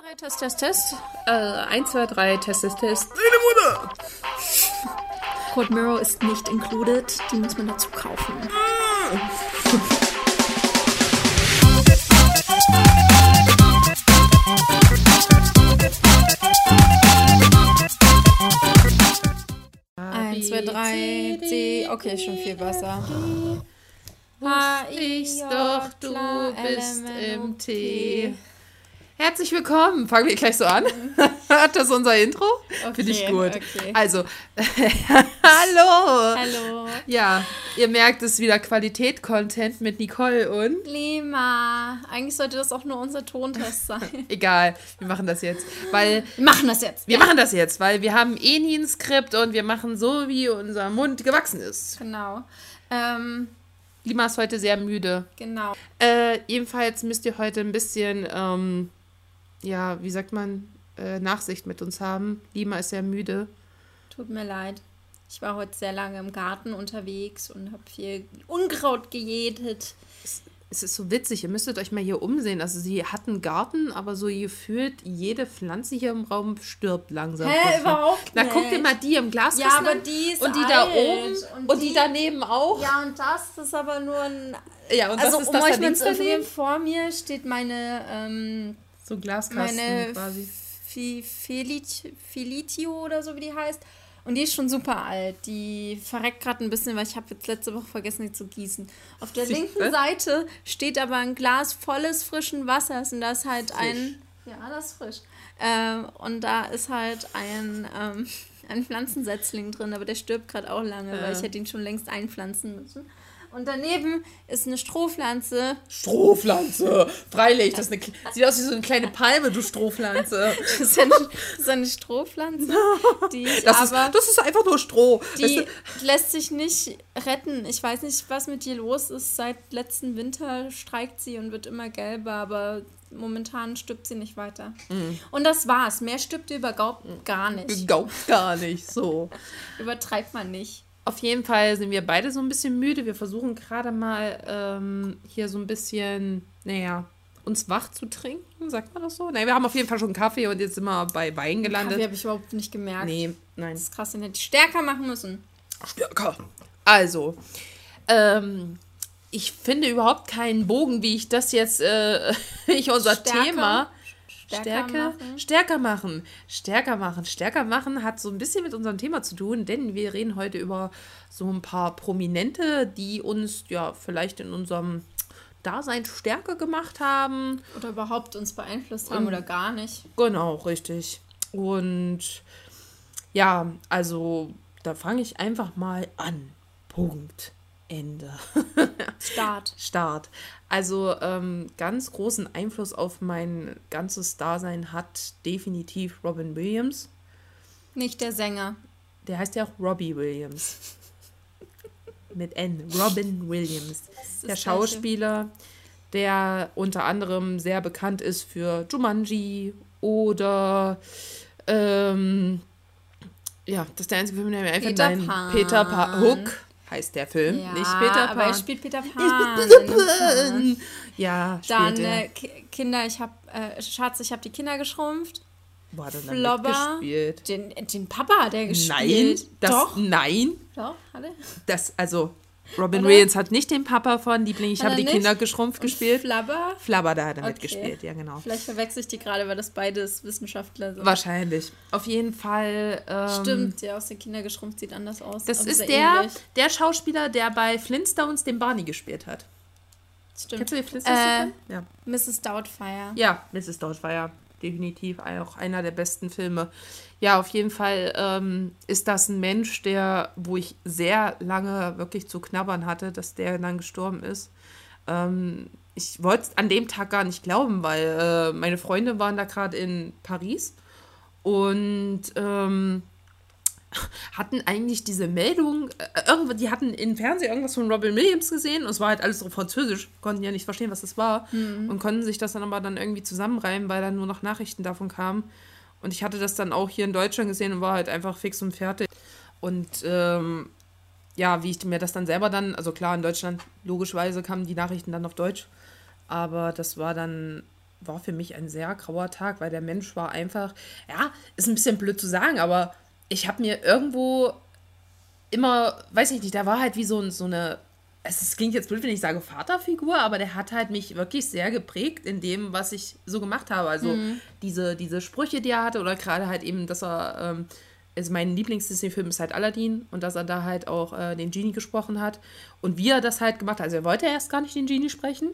3, Test, Test, Test. Äh, 1, 2, 3, Test, Test, Test. Deine Mutter! Code Mirror ist nicht included. Die muss man dazu kaufen. Eins, zwei, drei, C. Okay, schon viel besser. Wusste ich's doch, du bist im Tee. Herzlich willkommen. Fangen wir gleich so an. Hat das unser Intro? Finde ich gut. okay. Also, hallo. Hallo. Ja, ihr merkt es wieder Qualität-Content mit Nicole und. Lima. Eigentlich sollte das auch nur unser Tontest sein. Egal, wir machen das jetzt. Weil Wir machen das jetzt. wir machen das jetzt, weil wir haben eh nie ein Skript und wir machen so, wie unser Mund gewachsen ist. Genau. Ähm, Lima ist heute sehr müde. genau. Äh, jedenfalls müsst ihr heute ein bisschen, ähm, ja, wie sagt man, äh, Nachsicht mit uns haben. Lima ist sehr müde. Tut mir leid. Ich war heute sehr lange im Garten unterwegs und habe viel Unkraut gejätet. Es ist so witzig, ihr müsstet euch mal hier umsehen. Also sie hat einen Garten, aber so gefühlt jede Pflanze hier im Raum stirbt langsam. Hä, überhaupt Na, nicht. guck dir mal die im Glas Ja, aber die ist Und die da alt. oben Und und, die, die- daneben auch. Ja, und das ist aber nur ein. Ja, und also, das ist um das euch da mal zu informieren, vor mir steht meine, ähm, So ein Glaskasten meine quasi. Felitio oder so, wie die heißt. Und die ist schon super alt. Die verreckt gerade ein bisschen, weil ich habe jetzt letzte Woche vergessen, die zu gießen. Auf der linken Seite steht aber ein Glas volles frischen Wassers und da ist halt ein. Ja, das ist frisch. Ähm, und da ist halt ein, ähm, ein Pflanzensetzling drin, aber der stirbt gerade auch lange, weil Ja. ich hätte ihn schon längst einpflanzen müssen. Und daneben ist eine Strohpflanze. Strohpflanze. Freilich, das ist eine, sieht aus wie so eine kleine Palme, du Strohpflanze. Das ist eine, das ist eine Strohpflanze, die ich Das ist, aber das ist einfach nur Stroh. die Weißt du, lässt sich nicht retten. Ich weiß nicht, was mit ihr los ist. Seit letzten Winter streikt sie und wird immer gelber, aber momentan stirbt sie nicht weiter. Mhm. Und das war's. Mehr stirbt überhaupt gar nicht. Glaubt gar nicht so. Übertreibt man nicht. Auf jeden Fall sind wir beide so ein bisschen müde. Wir versuchen gerade mal ähm, hier so ein bisschen, naja, uns wach zu trinken, sagt man das so? Nein, wir haben auf jeden Fall schon Kaffee und jetzt sind wir bei Wein gelandet. Kaffee habe ich überhaupt nicht gemerkt. Nee, nein. Das ist krass, den hätte ich stärker machen müssen. Stärker. Also, ähm, ich finde überhaupt keinen Bogen, wie ich das jetzt, äh, ich unser Stärker? Thema Stärker Stärke, machen? stärker machen, stärker machen, stärker machen hat so ein bisschen mit unserem Thema zu tun, denn wir reden heute über so ein paar Prominente, die uns ja vielleicht in unserem Dasein stärker gemacht haben. Oder überhaupt uns beeinflusst haben oder gar nicht. Genau, richtig. Und ja, also da fange ich einfach mal an. Punkt. Ende. Start. Start. Also ähm, ganz großen Einfluss auf mein ganzes Dasein hat definitiv Robin Williams. Nicht der Sänger. Der heißt ja auch Robbie Williams. Mit N. Robin Williams. Der. Schauspieler, der unter anderem sehr bekannt ist für Jumanji oder ähm, ja, das ist der einzige Film, der mir einfällt. Peter Pan. Peter Pan. Hook heißt der Film, Ja, nicht Peter Pan. aber er spielt Peter Pan. Peter in dem Pan. Ja, Dann äh, Ki- Kinder, ich hab, äh, Schatz, ich habe die Kinder geschrumpft. Er dann Flobber. mitgespielt? Den, den Papa hat er Nein, gespielt. das, Doch, nein, doch, er. das, also Robin Oder? Williams hat nicht den Papa von Liebling, ich habe die nicht? Kinder geschrumpft gespielt. Flabber. Flabber, da hat er Okay. mitgespielt, ja genau. Vielleicht verwechsel ich die gerade, weil das beides Wissenschaftler sind. Wahrscheinlich. Auf jeden Fall. Ähm, Stimmt, der aus den Kindern geschrumpft sieht anders aus. Das aber ist der, ähnlich. der Schauspieler, der bei Flintstones den Barney gespielt hat. Stimmt. Kennst du die Flintstones? Äh, ja. Mrs. Doubtfire. ja, Mrs. Doubtfire. Definitiv auch einer der besten Filme. Ja, auf jeden Fall ähm, ist das ein Mensch, der, wo ich sehr lange wirklich zu knabbern hatte, dass der dann gestorben ist. Ähm, ich wollte es an dem Tag gar nicht glauben, weil äh, meine Freunde waren da gerade in Paris und ähm, hatten eigentlich diese Meldung, äh, die hatten im Fernsehen irgendwas von Robin Williams gesehen und es war halt alles so französisch, konnten ja nicht verstehen, was das war und konnten sich das dann aber dann irgendwie zusammenreimen, weil dann nur noch Nachrichten davon kamen. Und ich hatte das dann auch hier in Deutschland gesehen und war halt einfach fix und fertig. Und ähm, ja, wie ich mir das dann selber dann, also klar, in Deutschland logischerweise kamen die Nachrichten dann auf Deutsch, aber das war dann war für mich ein sehr grauer Tag, weil der Mensch war einfach, ja, ist ein bisschen blöd zu sagen, aber ich habe mir irgendwo immer, weiß ich nicht, da war halt wie so, so eine, es klingt jetzt blöd, wenn ich sage Vaterfigur, aber der hat halt mich wirklich sehr geprägt in dem, was ich so gemacht habe. Also mhm. diese, diese Sprüche, die er hatte, oder gerade halt eben, dass er, ähm, also mein Lieblings-Disney-Film ist halt Aladdin und dass er da halt auch äh, den Genie gesprochen hat. Und wie er das halt gemacht hat, also er wollte erst gar nicht den Genie sprechen,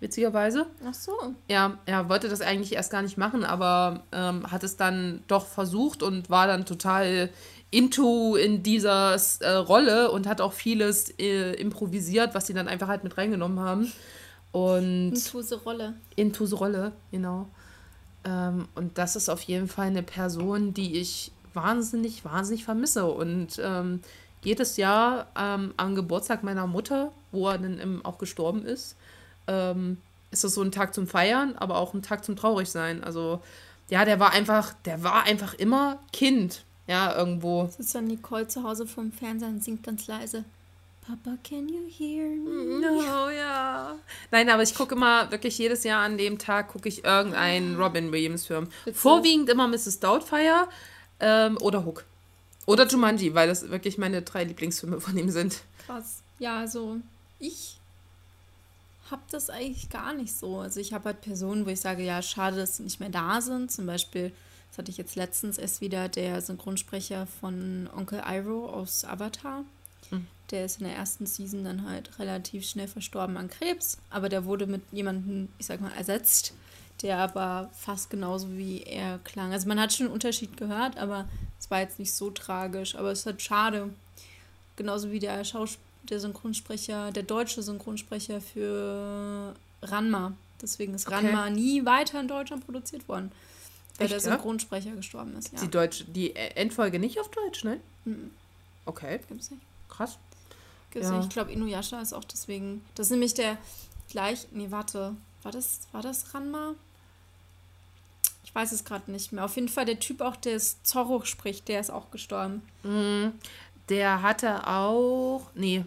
witzigerweise. Ach so. Ja, er wollte das eigentlich erst gar nicht machen, aber ähm, hat es dann doch versucht und war dann total into in dieser äh, Rolle und hat auch vieles äh, improvisiert, was sie dann einfach halt mit reingenommen haben. Und into the Rolle. Into the Rolle, genau. Ähm, und das ist auf jeden Fall eine Person, die ich wahnsinnig, wahnsinnig vermisse. Und ähm, jedes Jahr ähm, am Geburtstag meiner Mutter, wo er dann auch gestorben ist, ähm, ist das so ein Tag zum Feiern, aber auch ein Tag zum Traurigsein. Also ja, der war einfach, der war einfach immer Kind. Ja, irgendwo. Sitzt dann Nicole zu Hause vom Fernseher und singt ganz leise. Papa, can you hear me? No, ja. Nein, aber ich gucke immer, wirklich jedes Jahr an dem Tag gucke ich irgendeinen Robin Williams-Film. Vorwiegend immer Mrs. Doubtfire ähm, oder Hook. Oder Jumanji, weil das wirklich meine drei Lieblingsfilme von ihm sind. Krass. Ja, also ich habe das eigentlich gar nicht so. Also ich habe halt Personen, wo ich sage, ja, schade, dass sie nicht mehr da sind. Zum Beispiel, das hatte ich jetzt letztens erst wieder, der Synchronsprecher von Onkel Iroh aus Avatar. Mhm. Der ist in der ersten Season dann halt relativ schnell verstorben an Krebs, aber der wurde mit jemandem, ich sag mal, ersetzt, der aber fast genauso wie er klang. Also man hat schon einen Unterschied gehört, aber es war jetzt nicht so tragisch. Aber es ist halt schade. Genauso wie der Schauspieler der Synchronsprecher, der deutsche Synchronsprecher für Ranma. Deswegen ist okay. Ranma nie weiter in Deutschland produziert worden, weil Echt, der Synchronsprecher ja? gestorben ist. Ja. Die, Deutsch, die Endfolge nicht auf Deutsch, ne? Mhm. Okay. Gibt's nicht. Krass. Gibt's ja. nicht. Ich glaube, Inuyasha ist auch deswegen. Das ist nämlich der gleich. Nee, warte. War das, war das Ranma? Ich weiß es gerade nicht mehr. Auf jeden Fall der Typ auch, der Zorro spricht, der ist auch gestorben. Mhm. Der hatte auch. Nee.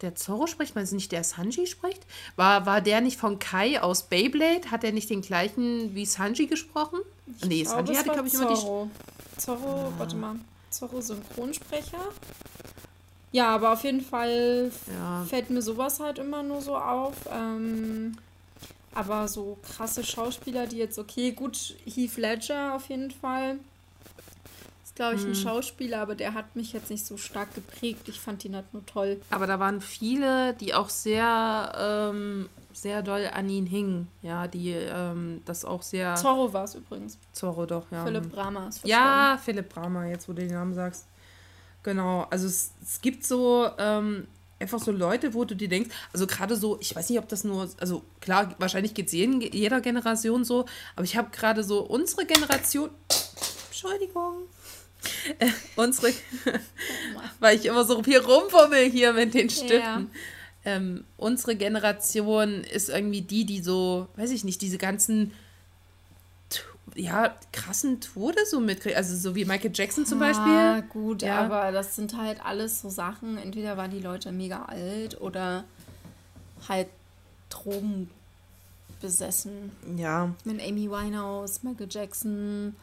Der Zorro spricht, meinst du nicht, der Sanji spricht? War, war der nicht von Kai aus Beyblade? Hat er nicht den gleichen wie Sanji gesprochen? Ich nee, glaube, Sanji hatte, glaube ich, immer die. Zorro, ah. warte mal. Zorro Synchronsprecher. Ja, aber auf jeden Fall ja. fällt mir sowas halt immer nur so auf. Ähm, aber so krasse Schauspieler, die jetzt, okay, gut, Heath Ledger auf jeden Fall ist, glaube ich, ein hm. Schauspieler, aber der hat mich jetzt nicht so stark geprägt. Ich fand ihn halt nur toll. Aber da waren viele, die auch sehr, ähm, sehr doll an ihn hingen. Ja, die ähm, das auch sehr. Zorro war es übrigens. Zorro doch, ja. Philipp Brahma ist Ja, Philipp Brahma, jetzt wo du den Namen sagst. Genau, also es, es gibt so ähm, einfach so Leute, wo du dir denkst, also gerade so, ich weiß nicht, ob das nur, also klar, wahrscheinlich geht es jeder Generation so, aber ich habe gerade so unsere Generation, Entschuldigung, äh, unsere, weil ich immer so hier rumfummel hier mit den Stiften. Ja. Ähm, unsere Generation ist irgendwie die, die so, weiß ich nicht, diese ganzen ja, krassen Tode so mitkriegt. Also so wie Michael Jackson zum Beispiel. Ja, gut, ja. aber das sind halt alles so Sachen. Entweder waren die Leute mega alt oder halt Drogen besessen. Ja. Mit Amy Winehouse, Michael Jackson,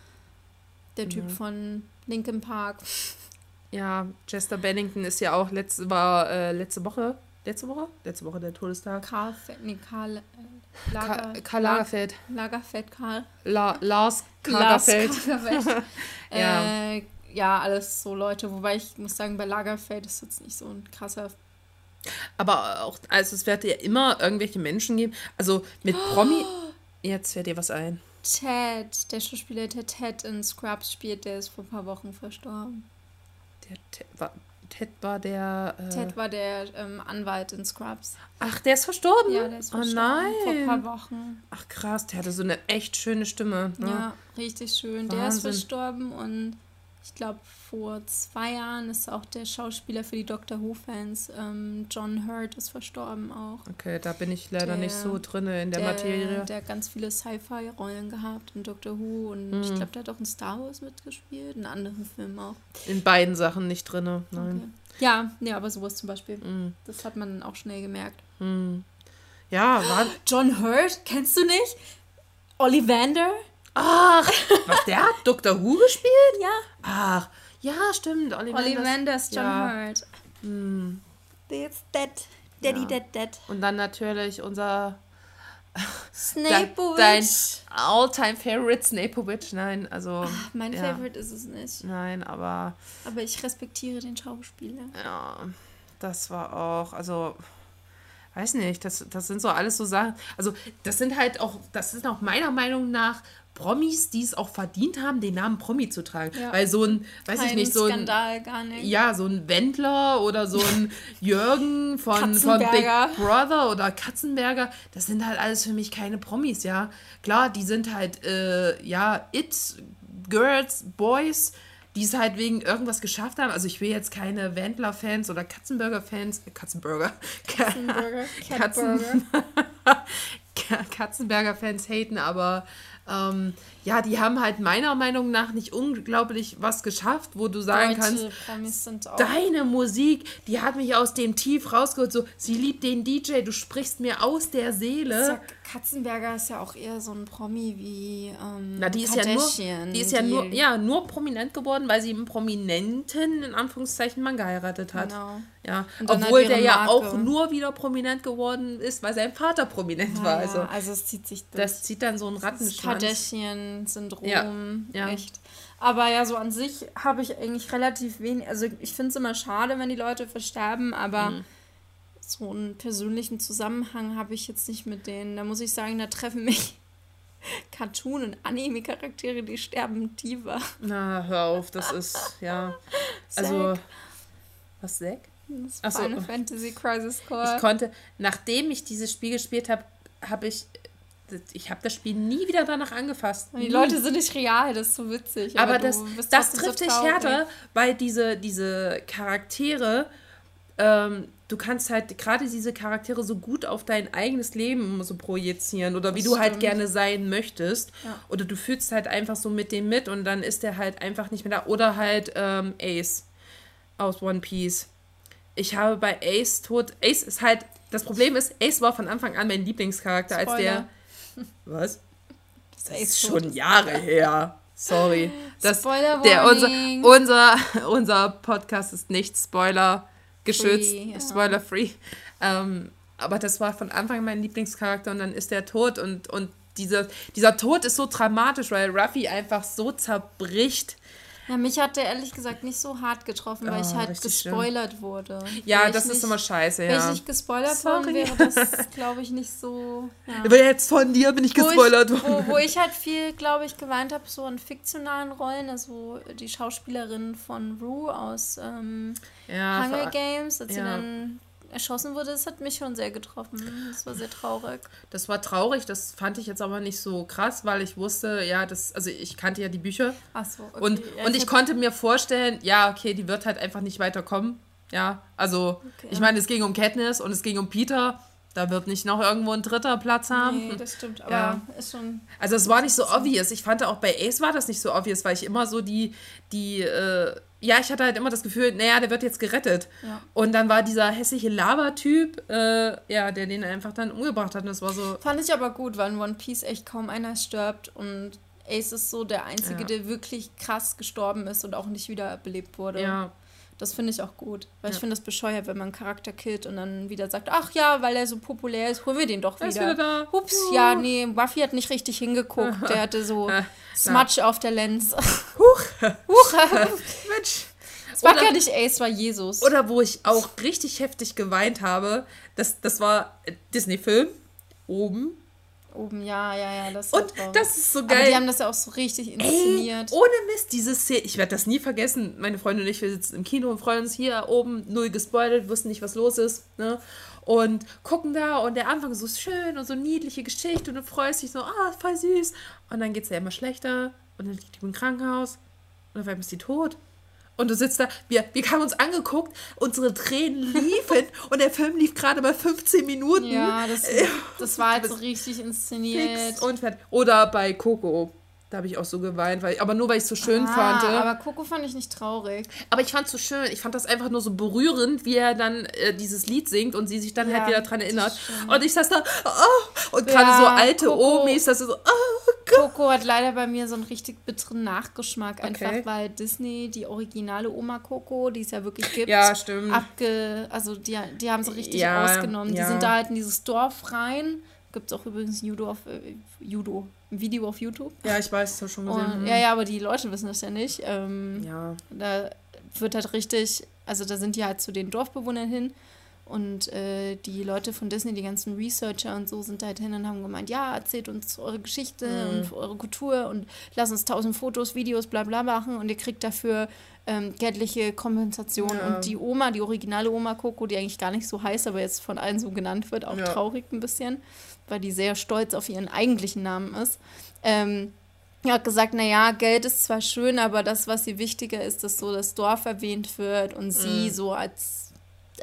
der Typ ja. von Linkin Park. Ja, Chester Bennington ist ja auch letzte, war äh, letzte Woche, letzte Woche? Letzte Woche der Todestag. Karl, nee, Karl, äh, Lager, Ka Karl Lagerfeld. Lagerfeld, Karl. La Lars Lagerfeld. ja. Äh, ja, alles so Leute, wobei ich muss sagen, bei Lagerfeld ist jetzt nicht so ein krasser aber auch, also es wird ja immer irgendwelche Menschen geben. Also mit Promi. Jetzt fällt dir was ein. Ted, der Schauspieler, der Ted in Scrubs spielt, der ist vor ein paar Wochen verstorben. Der Ted war, Ted war der. Äh Ted war der ähm, Anwalt in Scrubs. Ach, der ist verstorben? Ja, der ist verstorben. Oh nein. Vor ein paar Wochen. Ach krass, der hatte so eine echt schöne Stimme. Ne? Ja, richtig schön. Wahnsinn. Der ist verstorben und ich glaube, vor zwei Jahren ist auch der Schauspieler für die Doctor Who-Fans, ähm, John Hurt, ist verstorben auch. Okay, da bin ich leider der, nicht so drin in der, der, Materie. Der hat ganz viele Sci-Fi-Rollen gehabt in Doctor Who und mhm. ich glaube, der hat auch in Star Wars mitgespielt, in anderen Filmen auch. In beiden Sachen nicht drin, nein. Okay. Ja, ja, aber sowas zum Beispiel. Mhm. Das hat man auch schnell gemerkt. Mhm. Ja, war. John Hurt, kennst du nicht? Ollivander. Ach, was, der hat Dr. Who gespielt? Ja. Ach, ja, stimmt. Ollivander. Ollivander ist John ja. Hurt. Hm. It's dead. Daddy Ja. dead dead. Und dann natürlich unser Snape dein all-time favorite Snapewitch. Nein, also Mein ja. Favorite ist es nicht. nein, aber Aber ich respektiere den Schauspieler. ja, das war auch, also weiß nicht, das, das sind so alles so Sachen. Also das sind halt auch, das sind auch meiner Meinung nach Promis, die es auch verdient haben, den Namen Promi zu tragen. Ja. Weil so ein, weiß Kein ich nicht, so ein Skandal, gar nicht. Ja, so ein Wendler oder so ein Jürgen von, von Big. Brother oder Katzenberger, das sind halt alles für mich keine Promis, ja. Klar, die sind halt, äh, ja, It-Girls, Boys, die es halt wegen irgendwas geschafft haben. Also ich will jetzt keine Wendler-Fans oder Katzenburger-Fans, äh, Katzenburger, Katzenburger, Katzen. Katzenberger-Fans haten, aber ähm, ja, die haben halt meiner Meinung nach nicht unglaublich was geschafft, wo du sagen kannst, Deutsche auch. Deine Musik, die hat mich aus dem Tief rausgeholt. So, sie liebt den DJ, du sprichst mir aus der Seele. Sag, Katzenberger ist ja auch eher so ein Promi wie ähm, Na, die ist ja nur, Kardashian, die ist ja nur, ja, nur prominent geworden, weil sie einen prominenten, in Anführungszeichen, Mann geheiratet hat. Genau. Ja, dann obwohl der ihre ja Marke- auch nur wieder prominent geworden ist, weil sein Vater prominent war. Ja, Also, also es zieht sich durch. das zieht dann so Das Rattenschwanz. Kardashian-Syndrom. Ja, ja. Echt. Aber ja, so an sich habe ich eigentlich relativ wenig. Also ich finde es immer schade, wenn die Leute versterben, aber Mhm. so einen persönlichen Zusammenhang habe ich jetzt nicht mit denen. Da muss ich sagen, da treffen mich Cartoon- und Anime-Charaktere, die sterben tiefer. Na, hör auf, das ist, ja. Also, Zack. was, Zack? Das Ach so. Final Fantasy Crisis Core. Ich konnte, nachdem ich dieses Spiel gespielt habe, habe ich, ich habe das Spiel nie wieder danach angefasst. die Nie. Leute sind nicht real, das ist so witzig. aber du das, das trotzdem so trifft dich härter, weil diese, diese Charaktere, ähm, du kannst halt gerade diese Charaktere so gut auf dein eigenes Leben so projizieren oder wie Das du halt stimmt. gerne sein möchtest. Ja. Oder du fühlst halt einfach so mit dem mit und dann ist der halt einfach nicht mehr da. Oder halt ähm, Ace aus One Piece. Ich habe bei Ace Tod. Ace ist halt. Das Problem ist, Ace war von Anfang an mein Lieblingscharakter, als der. Was? Das ist schon Jahre her. Sorry. Das, Spoiler der, unser, unser, unser Podcast ist nicht Spoiler geschützt, Free, ja. Spoiler free. Ähm, aber das war von Anfang an mein Lieblingscharakter und dann ist der tot und, und dieser, dieser Tod ist so dramatisch, weil Ruffy einfach so zerbricht. Ja, mich hat der ehrlich gesagt nicht so hart getroffen, weil Oh, ich halt richtig schlimm. gespoilert wurde. Ja, Wäre das ist nicht- immer scheiße, Wenn ich ja. nicht gespoilert worden wäre, das glaube ich nicht so. Ja. Aber jetzt von dir bin ich Wo gespoilert ich, worden. wo, wo ich halt viel, glaube ich, geweint habe, so in fiktionalen Rollen. Also die Schauspielerin von Rue aus ähm, Ja, Hunger Games, als sie ja. dann erschossen wurde, das hat mich schon sehr getroffen. Das war sehr traurig. das war traurig, das fand ich jetzt aber nicht so krass, weil ich wusste, ja, das, also ich kannte ja die Bücher Achso, okay. und, Ja, und ich hab- konnte mir vorstellen, ja, okay, die wird halt einfach nicht weiterkommen. Ja, also Okay. ich meine, es ging um Katniss und es ging um Peter. Da wird nicht noch irgendwo ein dritter Platz haben. Nee, das stimmt, aber Ja. ist schon. Also es war nicht so obvious. Ich fand auch bei Ace war das nicht so obvious, weil ich immer so die, die, äh, ja, ich hatte halt immer das Gefühl, naja, der wird jetzt gerettet. Ja. Und dann war dieser hässliche Lava-Typ, äh, ja, der den einfach dann umgebracht hat. Und das war so, Fand ich aber gut, weil in One Piece echt kaum einer stirbt und Ace ist so der Einzige, Ja. der wirklich krass gestorben ist und auch nicht wiederbelebt wurde. ja, Das finde ich auch gut. Weil ich Ja. finde das bescheuert, wenn man einen Charakter killt und dann wieder sagt, ach ja, weil er so populär ist, holen wir den doch Er wieder. wieder da. Ups, Juhu. ja, nee, Buffy hat nicht richtig hingeguckt. Der hatte so Smudge auf der Lens. Huch, Huch, Mensch. es war Oder- gar nicht Ace, es war Jesus. Oder wo ich auch richtig heftig geweint habe, das, das war Disney-Film, oben. Oben, ja, ja, ja, das Und traurig. das ist so Aber geil. die haben das ja auch so richtig Ey, inszeniert. ohne Mist, diese Szene, ich werde das nie vergessen. Meine Freundin und ich, wir sitzen im Kino und freuen uns hier oben, null gespoilert, wussten nicht, was los ist. Ne? Und gucken da und der Anfang ist so schön und so niedliche Geschichte und du freust dich so, ah, voll süß. Und dann geht es ja immer schlechter und dann liegt die im Krankenhaus und auf einmal ist die tot. Und du sitzt da, wir, wir haben uns angeguckt, unsere Tränen liefen und der Film lief gerade bei 15 Minuten. Ja, das, das war halt so richtig inszeniert. Und fertig. Oder bei Coco. Da habe ich auch so geweint, weil, aber nur weil ich es so schön fand. Ah, aber Coco fand ich nicht traurig. Aber ich fand es so schön. Ich fand das einfach nur so berührend, wie er dann äh, dieses Lied singt und sie sich dann Ja, halt wieder dran erinnert. Und ich saß da, oh, und gerade Ja, so alte Coco. Omis, das ist so, oh, Coco hat leider bei mir so einen richtig bitteren Nachgeschmack, einfach okay. weil Disney die originale Oma Coco, die es ja wirklich gibt, ja, stimmt. abge, also die, die haben sie richtig ja, ausgenommen. Ja. Die sind da halt in dieses Dorf rein. Gibt es auch übrigens Judo auf äh, Judo, ein Video auf YouTube. Ja, ich weiß, das habe schon gesehen. Und, ja, ja, aber die Leute wissen das ja nicht. Ähm, ja. Da wird halt richtig, also da sind die halt zu den Dorfbewohnern hin und äh, die Leute von Disney, die ganzen Researcher und so, sind da halt hin und haben gemeint, ja, erzählt uns eure Geschichte mhm. und eure Kultur und lasst uns tausend Fotos, Videos, bla bla machen und ihr kriegt dafür ähm, geldliche Kompensation. Ja. Und die Oma, die originale Oma Coco, die eigentlich gar nicht so heißt, aber jetzt von allen so genannt wird, auch ja. traurig ein bisschen, weil die sehr stolz auf ihren eigentlichen Namen ist. Ähm, er hat gesagt, naja, Geld ist zwar schön, aber das, was sie wichtiger ist, dass so das Dorf erwähnt wird und sie mhm. so als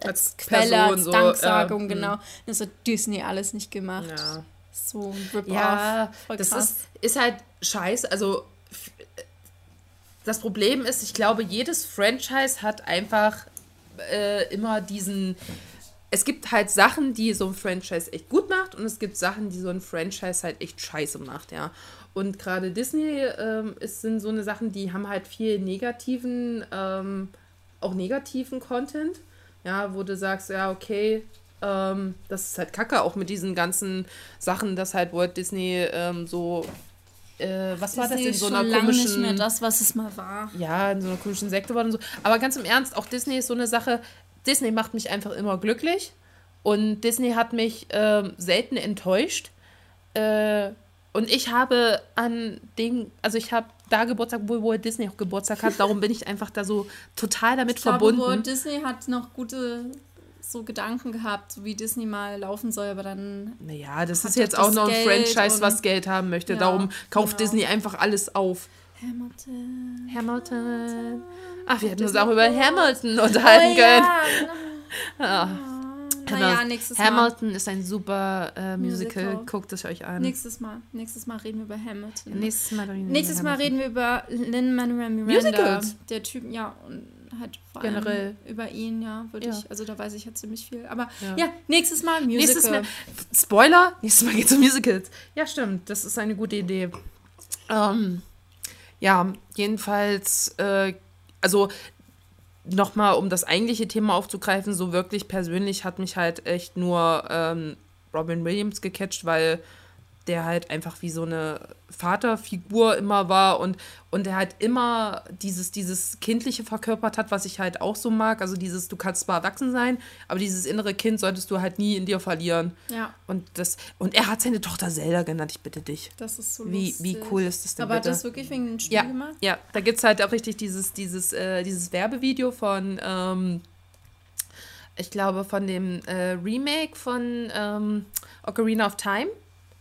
als, als Quelle, Person, als Danksagung, so, genau. Das hat Disney alles nicht gemacht. Ja. So ein Rip-Off. Ja, das ist, ist halt scheiße. Also das Problem ist, ich glaube, jedes Franchise hat einfach äh, immer diesen. Es gibt halt Sachen, die so ein Franchise echt gut macht und es gibt Sachen, die so ein Franchise halt echt scheiße macht, ja. Und gerade Disney ähm, ist, sind so eine Sachen, die haben halt viel negativen, ähm, auch negativen Content ja, wo du sagst, ja, okay, ähm, das ist halt kacke, auch mit diesen ganzen Sachen, dass halt Walt Disney ähm, so äh, was Disney war das in so einer komischen nicht mehr das was es mal war. Ja in so einer komischen Sekte war und so. Aber ganz im Ernst auch Disney ist so eine Sache Disney macht mich einfach immer glücklich und Disney hat mich äh, selten enttäuscht. Äh, und ich habe an den also ich habe da Geburtstag, wo Walt Disney auch Geburtstag hat. Darum bin ich einfach da so total damit ich verbunden. Glaube, Walt Disney hat noch gute so Gedanken gehabt, wie Disney mal laufen soll, aber dann. Naja, das ist jetzt auch noch ein Franchise, was Geld haben möchte. Ja, Darum kauft genau. Disney einfach alles auf. Hamilton. Hamilton. Ach, wir hätten uns auch über Hamilton unterhalten oh, können. Ja. Ja. Naja, nächstes Hamilton Mal. ist ein super äh, Musical. Musical. Guckt es euch an. Nächstes Mal. Nächstes Mal reden wir über Hamilton. Nächstes Mal reden wir, nächstes über, Mal reden wir über Lin-Manuel Miranda. Musicals. Der Typ, ja, und halt vor Generell. über ihn, ja, würde ja. ich, also da weiß ich ja ziemlich viel. Aber ja, ja nächstes Mal Musical. Nächstes Mal, Spoiler, nächstes Mal geht es um Musicals. Ja, stimmt, das ist eine gute Idee. Ähm, ja, jedenfalls, äh, also nochmal, um das eigentliche Thema aufzugreifen, so wirklich persönlich hat mich halt echt nur ähm, Robin Williams gecatcht, weil der halt einfach wie so eine Vaterfigur immer war und, und der halt immer dieses, dieses Kindliche verkörpert hat, was ich halt auch so mag. Also dieses, du kannst zwar erwachsen sein, aber dieses innere Kind solltest du halt nie in dir verlieren. Ja. Und das, und er hat seine Tochter Zelda genannt, ich bitte dich. Das ist so wie, lustig. Wie cool ist das denn Aber bitte? hat das wirklich wegen dem Spiel ja, gemacht? Ja, da gibt es halt auch richtig dieses, dieses, äh, dieses Werbevideo von, ähm, ich glaube, von dem äh, Remake von ähm, Ocarina of Time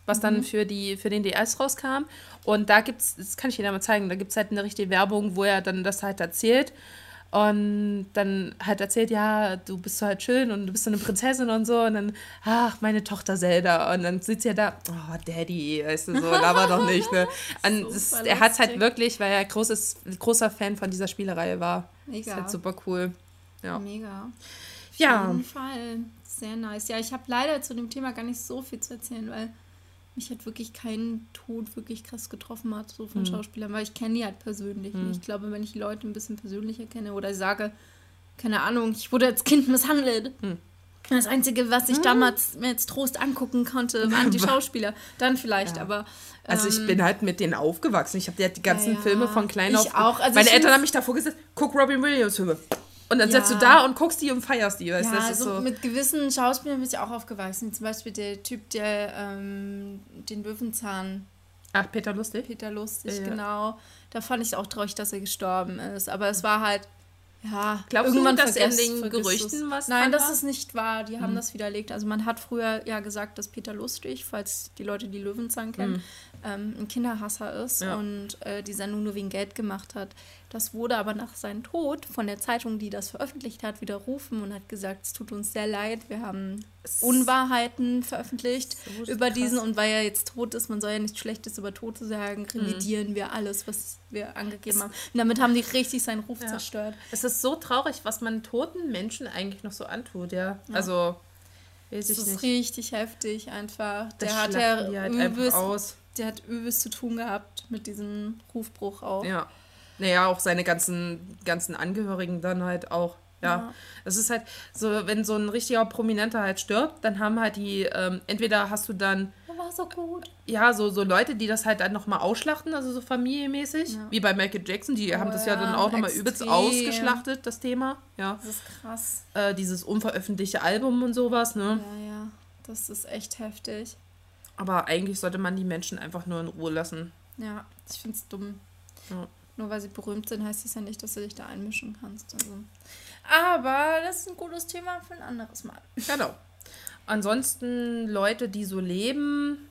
was dann mhm. für, die, für den DS rauskam. Und da gibt es, das kann ich dir mal zeigen, da gibt es halt eine richtige Werbung, wo er dann das halt erzählt. Und dann halt erzählt, ja, du bist halt schön und du bist so eine Prinzessin und so. Und dann, ach, meine Tochter Zelda. Und dann sitzt er da, oh, Daddy, weißt du, so, aber doch nicht, ne? Und das, er hat es halt wirklich, weil er großes, großer Fan von dieser Spielereihe war. Mega. Ist halt super cool. Ja. Mega. Auf ja. jeden Fall. Sehr nice. Ja, ich habe leider zu dem Thema gar nicht so viel zu erzählen, weil mich hat wirklich kein Tod wirklich krass getroffen hat, so von mhm. Schauspielern, weil ich kenne die halt persönlich mhm. Ich glaube, wenn ich die Leute ein bisschen persönlicher kenne oder sage, keine Ahnung, ich wurde als Kind misshandelt. Mhm. Das Einzige, was ich hm. damals mir jetzt Trost angucken konnte, waren die Schauspieler. Dann vielleicht, ja. aber. Ähm, also ich ähm, bin halt mit denen aufgewachsen. Ich habe ja die ganzen ja, Filme von klein auf. Auch. Also meine Eltern haben mich davor gesagt, guck Robin Williams Filme. Und dann ja. sitzt du da und guckst die und feierst die, weißt ja, das also so. mit gewissen Schauspielern bin ich auch aufgewachsen. Zum Beispiel der Typ, der ähm, den Löwenzahn. Ach, Peter Lustig? Peter Lustig, ja, genau. Da fand ich auch traurig, dass er gestorben ist. Aber es war halt, ja, Glaubst irgendwann du, dass in den Gerüchten was Nein, das ist nicht wahr. Die haben mhm. das widerlegt. Also man hat früher ja gesagt, dass Peter Lustig, falls die Leute die Löwenzahn kennen, mhm. ähm, ein Kinderhasser ist und äh, die Sendung nur wegen Geld gemacht hat. Das wurde aber nach seinem Tod von der Zeitung, die das veröffentlicht hat, widerrufen und hat gesagt, es tut uns sehr leid, wir haben Unwahrheiten veröffentlicht so über krass. diesen und weil er jetzt tot ist, man soll ja nichts Schlechtes über Tote sagen, mhm. revidieren mhm. wir alles, was wir angegeben es haben. Und damit haben die richtig seinen Ruf ja. zerstört. Es ist so traurig, was man toten Menschen eigentlich noch so antut, ja. ja. Also Weiß das ist nicht. richtig heftig einfach. Der das hat ja halt übelst, der hat übelst zu tun gehabt mit diesem Rufbruch auch. Ja. Naja, auch seine ganzen, ganzen Angehörigen dann halt auch. Ja. Es ist halt so, wenn so ein richtiger Prominenter halt stirbt, dann haben halt die, ähm, entweder hast du dann. war so gut. Ja, so, so Leute, die das halt dann nochmal ausschlachten, also so familienmäßig, Ja. wie bei Michael Jackson, die Oh haben das ja, dann ja, auch nochmal übelst ausgeschlachtet, das Thema. Ja. Das ist krass. Äh, dieses unveröffentlichte Album und sowas, ne? Ja, ja. Das ist echt heftig. Aber eigentlich sollte man die Menschen einfach nur in Ruhe lassen. Ja, ich finde es dumm. Ja. Nur weil sie berühmt sind, heißt das ja nicht, dass du dich da einmischen kannst. Also. Aber das ist ein gutes Thema für ein anderes Mal. Genau. Ansonsten Leute, die so leben,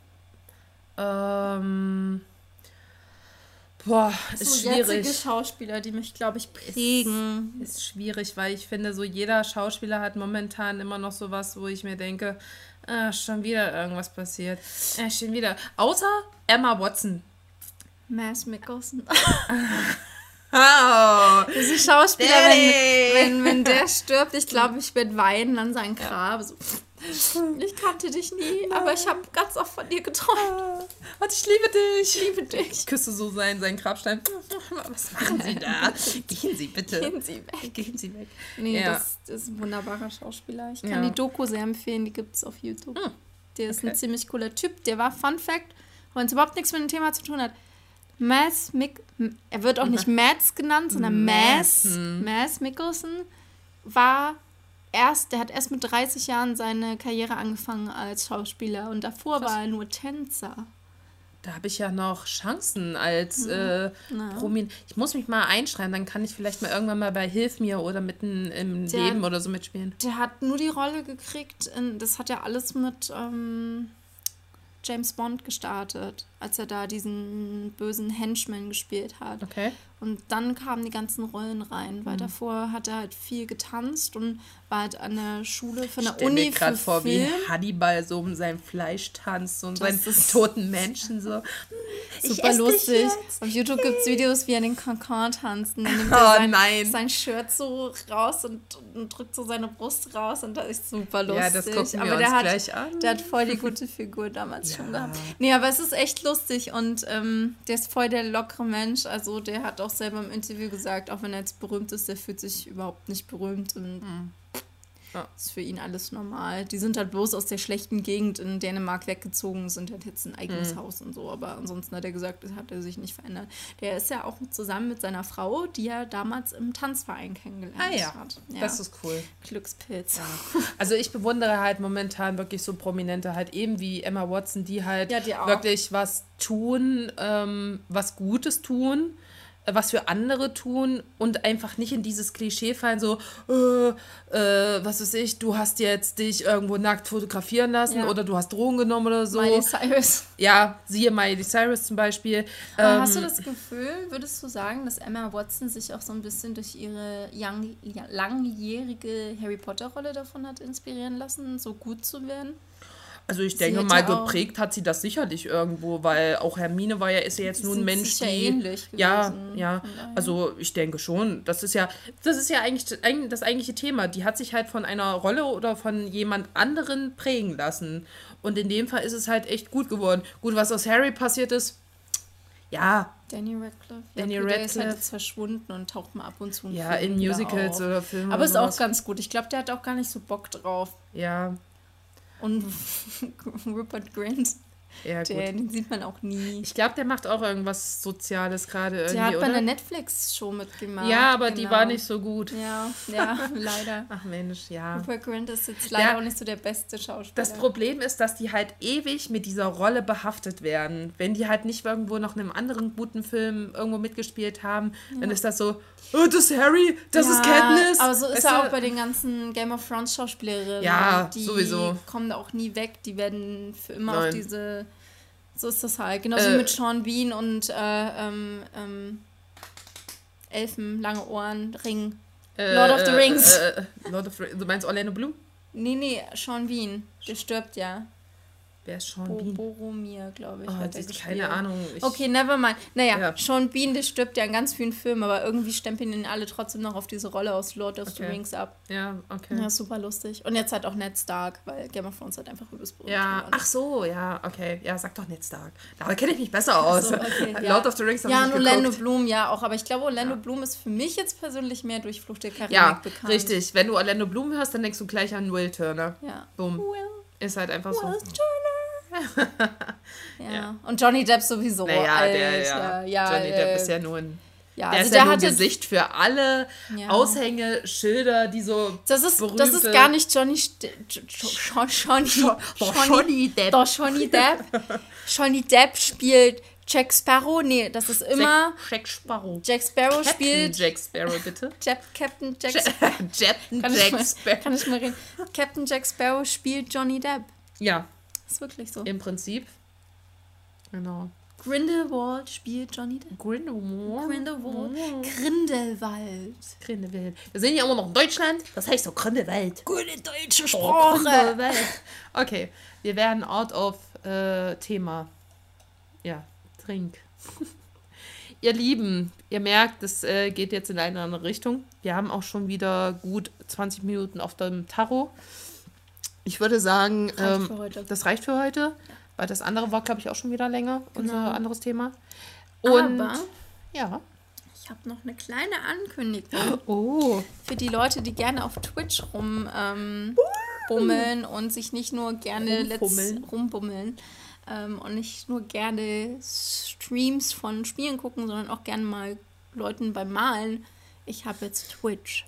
ähm, boah, ist so jetzige schwierig. Schauspieler, die mich, glaube ich, prägen. Ist schwierig, weil ich finde, so jeder Schauspieler hat momentan immer noch sowas, wo ich mir denke, ah, schon wieder irgendwas passiert. Äh, schon wieder. Außer Emma Watson. Mads Mikkelsen. Oh, Diese Schauspieler, Daddy. wenn, wenn, wenn der stirbt, ich glaube, ich werde weinen an sein Grab. So. Ich kannte dich nie, aber ich habe ganz oft von dir geträumt. und ich liebe dich. Ich liebe dich. Ich küsse so seinen, seinen Grabstein. Was machen Sie da? Gehen Sie bitte. Gehen Sie weg. Gehen Sie weg. Nee, Ja. das, das ist ein wunderbarer Schauspieler. Ich kann Ja. die Doku sehr empfehlen, die gibt es auf YouTube. Hm, Der ist okay. ein ziemlich cooler Typ. Der war, Fun Fact, wenn es überhaupt nichts mit dem Thema zu tun hat, Mads Mick, er wird auch nicht Mads genannt, sondern Mads, Mads, Mads Mikkelsen war erst, der hat erst mit 30 Jahren seine Karriere angefangen als Schauspieler und davor Krass. war er nur Tänzer. Da habe ich ja noch Chancen als äh, Na. Promin. Ich muss mich mal einschreiben, dann kann ich vielleicht mal irgendwann mal bei Hilf mir oder mitten im Der- Leben oder so mitspielen. Der hat nur die Rolle gekriegt, in, das hat ja alles mit ähm, James Bond gestartet, als er da diesen bösen Henchman gespielt hat. Okay. Und dann kamen die ganzen Rollen rein, Mhm. weil davor hat er halt viel getanzt und war halt an der Schule von Ich der stell Uni mir gerade vor, Film. wie Hannibal so um sein Fleisch tanzt und Das seinen toten Menschen so. Super lustig. Auf YouTube gibt es Videos, wie er den Cancan tanzt. Und dann nimmt Oh, er sein, nein. sein Shirt so raus und, und drückt so seine Brust raus und das ist super lustig. Ja, das gucken wir aber uns der hat, gleich an. Der hat voll die gute Figur damals schon Ja. gehabt. Nee, aber es ist echt lustig und ähm, der ist voll der lockere Mensch. Also der hat auch selber im Interview gesagt, auch wenn er jetzt berühmt ist, der fühlt sich überhaupt nicht berühmt und Hm. Ja. ist für ihn alles normal. Die sind halt bloß aus der schlechten Gegend in Dänemark weggezogen, sind halt jetzt ein eigenes Hm. Haus und so. Aber ansonsten hat er gesagt, das hat er sich nicht verändert. Der ist ja auch zusammen mit seiner Frau, die er damals im Tanzverein kennengelernt Ah ja, hat. das ist cool. Glückspilz. Also ich bewundere halt momentan wirklich so Prominente, halt eben wie Emma Watson, die halt Ja, die wirklich was tun, ähm, was Gutes tun, was für andere tun und einfach nicht in dieses Klischee fallen, so, äh, äh, was weiß ich, du hast jetzt dich irgendwo nackt fotografieren lassen Ja. oder du hast Drogen genommen oder so. Miley Cyrus. Ja, siehe Miley Cyrus zum Beispiel. Aber Ähm, hast du das Gefühl, würdest du sagen, dass Emma Watson sich auch so ein bisschen durch ihre young, langjährige Harry Potter-Rolle davon hat inspirieren lassen, so gut zu werden? Also ich denke mal, geprägt hat sie das sicherlich irgendwo, weil auch Hermine war ja, ist ja jetzt nun ein Mensch, die. ähnlich ja, gewesen, ja. daher. Also ich denke schon. Das ist ja, das ist ja eigentlich eig- das eigentliche Thema. Die hat sich halt von einer Rolle oder von jemand anderen prägen lassen. Und in dem Fall ist es halt echt gut geworden. Gut, was aus Harry passiert ist, ja, Danny Radcliffe. Danny ja, Der ist Radcliffe. halt jetzt verschwunden und taucht mal ab und zu. ja, in Musicals auf. oder Filmen. Aber ist auch ganz gut. Ich glaube, der hat auch gar nicht so Bock drauf. Ja, Und Rupert Grint, ja, gut. der, den sieht man auch nie. Ich glaube, der macht auch irgendwas Soziales gerade irgendwie, Der hat bei oder? einer Netflix-Show mitgemacht. ja, aber die genau. war nicht so gut. Ja, ja, leider. Ach Mensch, ja. Rupert Grint ist jetzt leider Ja. auch nicht so der beste Schauspieler. Das Problem ist, dass die halt ewig mit dieser Rolle behaftet werden. Wenn die halt nicht irgendwo noch in einem anderen guten Film irgendwo mitgespielt haben, dann ist das so, oh, das ist Harry, das ist Katniss. Aber so ist Weißt er auch bei den ganzen Game of Thrones Schauspielerinnen. Ja, die sowieso. kommen da auch nie weg. Die werden für immer Nein. auf diese. So ist das halt. Genauso Äh. wie mit Sean Bean und äh, ähm, ähm, Elfen, lange Ohren, Ring. Äh, Lord of the äh, Rings. Äh, äh, Lord of the Rings. Du meinst Orlando Bloom? Nee, nee, Sean Bean. Der stirbt ja. Wer ist Sean Bo Bean? Boromir, glaube ich. Oh, hat er keine Ahnung. Okay, never mind. Naja, Ja. Sean Bean, der stirbt ja in ganz vielen Filmen, aber irgendwie stempeln ihn alle trotzdem noch auf diese Rolle aus Lord of the Okay. Rings ab. Ja, okay. Ja, super lustig. Und jetzt halt auch Ned Stark, weil Game of Thrones halt einfach übelst berühmt Ja, ach so, ja, okay. Ja, sag doch Ned Stark. Da kenne ich mich besser aus. so, okay, ja. Lord of the Rings habe Ja, ich und nicht Orlando. Bloom, ja auch. Aber ich glaube, Orlando Ja. Bloom ist für mich jetzt persönlich mehr durch Flucht der Karibik Ja, bekannt. richtig. Wenn du Orlando Bloom hörst, dann denkst du gleich an Will Turner. Ja. Boom. Will, Ist halt einfach so. Will Turner. ja. Ja. Und Johnny Depp sowieso. Naja, der, Alter. ja. Johnny äh, Depp ist ja nur ein. ja, Der also ist ja der nur ein Gesicht für alle Ja. Aushängeschilder, die so. Das ist, das ist gar nicht Johnny St Jo- Jo- Johnny, Johnny Depp. Doch, Johnny Depp. Johnny Depp spielt Jack Sparrow. Nee, das ist immer. Jack, Jack Sparrow. Jack Sparrow Captain spielt. Jack Sparrow, bitte. Jack, Captain Jack Captain kann, ich Jack Sparrow. kann ich mal reden? Captain Jack Sparrow spielt Johnny Depp. Ja, Ist wirklich so. im Prinzip. Genau. Grindelwald spielt Johnny Depp. Grindelwald. Grindelwald. Grindelwald. Grindelwald. Wir sind ja immer noch in Deutschland. Das heißt so Grindelwald. Gute deutsche Oh, Sprache. Grindelwald. Okay, wir werden out of äh, Thema. Ja, trink. ihr Lieben, ihr merkt, es äh, geht jetzt in eine andere Richtung. Wir haben auch schon wieder gut 20 Minuten auf dem Tarot. Ich würde sagen, Reicht ähm, das reicht für heute. Weil das andere war, glaube ich, auch schon wieder länger. Unser Genau. anderes Thema. Und Aber ja. ich habe noch eine kleine Ankündigung. Oh. für die Leute, die gerne auf Twitch rum ähm, und sich nicht nur gerne Rumbummeln. rumbummeln ähm, und nicht nur gerne Streams von Spielen gucken, sondern auch gerne mal Leuten beim Malen. Ich habe jetzt Twitch.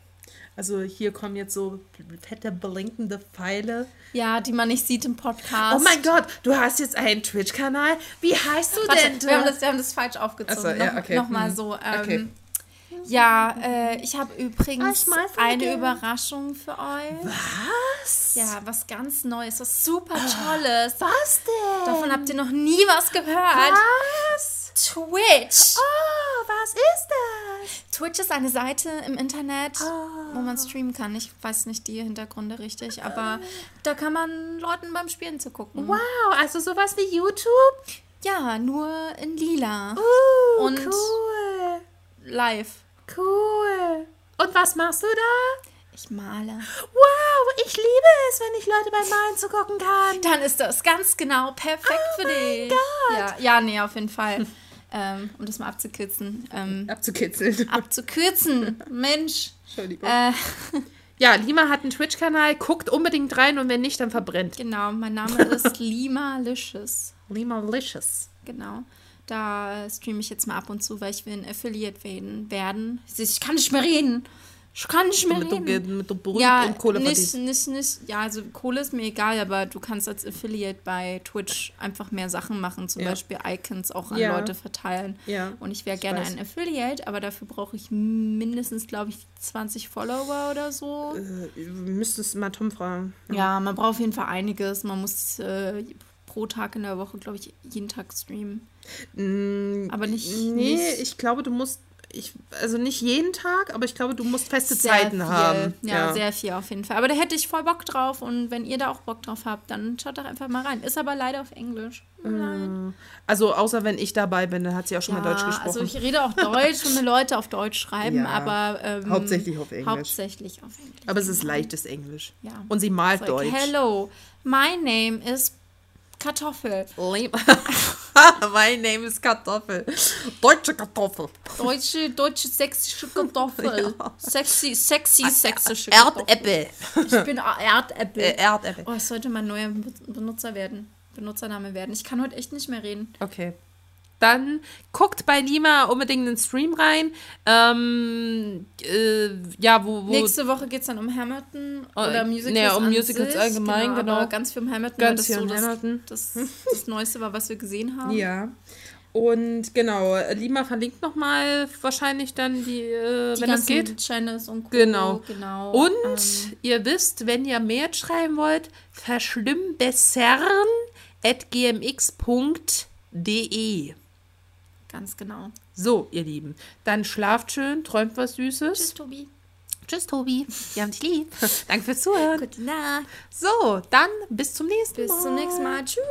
Also hier kommen jetzt so fette blinkende Pfeile. Ja, die man nicht sieht im Podcast. Oh mein Gott, du hast jetzt einen Twitch-Kanal. Wie heißt du Warte, denn? wir haben, das, wir haben das falsch aufgezogen. So, ja, okay. Nochmal Hm. so. Ähm, Okay. Ja, äh, ich habe übrigens Ich eine vergessen. Überraschung für euch. Was? Ja, was ganz Neues, was super Tolles. Was denn? Davon habt ihr noch nie was gehört. Was? Twitch. Oh, was ist das? Twitch ist eine Seite im Internet, Ah. wo man streamen kann. Ich weiß nicht die Hintergründe richtig, aber da kann man Leuten beim Spielen zu gucken. Wow, also sowas wie YouTube? Ja, nur in lila. Uh, Und- cool. Live. Cool. Und was machst du da? Ich male. Wow, ich liebe es, wenn ich Leute beim Malen zugucken kann. Dann ist das ganz genau perfekt Oh für dich. Ja, ja, nee, auf jeden Fall. Ähm, um das mal abzukürzen. Ähm, Abzukitzeln. abzukürzen. Mensch. Entschuldigung. Äh, Ja, Lima hat einen Twitch-Kanal. Guckt unbedingt rein und wenn nicht, dann verbrennt. genau, mein Name ist Lima Licious. Lima Licious. Genau. Da streame ich jetzt mal ab und zu, weil ich will ein Affiliate werden. werden. Ich kann nicht mehr reden. Ich kann nicht mehr Mit reden. mit der berühmt Ja, und Kohle nicht, nicht, nicht, ja, also Kohle ist mir egal, aber du kannst als Affiliate bei Twitch einfach mehr Sachen machen, zum Ja. Beispiel Icons auch an Ja. Leute verteilen. Ja. Und ich wäre gerne weiß. ein Affiliate, aber dafür brauche ich mindestens, glaube ich, 20 Follower oder so. Äh, müsstest mal Tom fragen. Ja, man braucht auf jeden Fall einiges. Man muss äh, pro Tag in der Woche, glaube ich, jeden Tag streamen. Mm, Aber nicht- Nee, nicht- ich glaube, du musst. Ich, also nicht jeden Tag, aber ich glaube, du musst feste Sehr Zeiten viel. haben. Ja, sehr viel auf jeden Fall. Aber da hätte ich voll Bock drauf und wenn ihr da auch Bock drauf habt, dann schaut doch einfach mal rein. Ist aber leider auf Englisch. Nein. Also außer wenn ich dabei bin, dann hat sie auch schon mal Deutsch gesprochen. also ich rede auch Deutsch und Leute auf Deutsch schreiben, Ja. aber ähm, Hauptsächlich auf Englisch. Hauptsächlich auf Englisch. aber es ist leichtes Englisch. Ja. Und sie malt like, Deutsch. Hello, my name is Kartoffel. My name is Kartoffel. Deutsche Kartoffel. Deutsche, deutsche sächsische Kartoffel. Sexy, sexy sächsische Kartoffel. Erdäpfel. Ich bin Erdäpfel. Äh, Erdäpfel. Oh, es sollte mein neuer Be- Benutzer werden. Benutzername werden. Ich kann heute echt nicht mehr reden. Okay. Dann guckt bei Lima unbedingt in den Stream rein. Ähm, äh, ja, wo, wo Nächste Woche geht es dann um Hamilton Oh, oder Musicals. nee, um Musicals sich. allgemein, genau. Aber ganz viel um Hamilton. Ganz viel das um so Hamilton. Das, das, das Neueste war, was wir gesehen haben. Ja. Und genau, Lima verlinkt nochmal wahrscheinlich dann die, äh, Die wenn das geht. Channels und Co. Genau. genau. Und ähm, ihr wisst, wenn ihr mehr schreiben wollt, verschlimmbessern at gmx.de. ganz genau. So, ihr Lieben, dann schlaft schön, träumt was Süßes. Tschüss, Tobi. Tschüss, Tobi. Wir haben dich lieb. Danke fürs Zuhören. Gute Nacht. So, dann bis zum nächsten Bis Mal. zum nächsten Mal. Tschüss.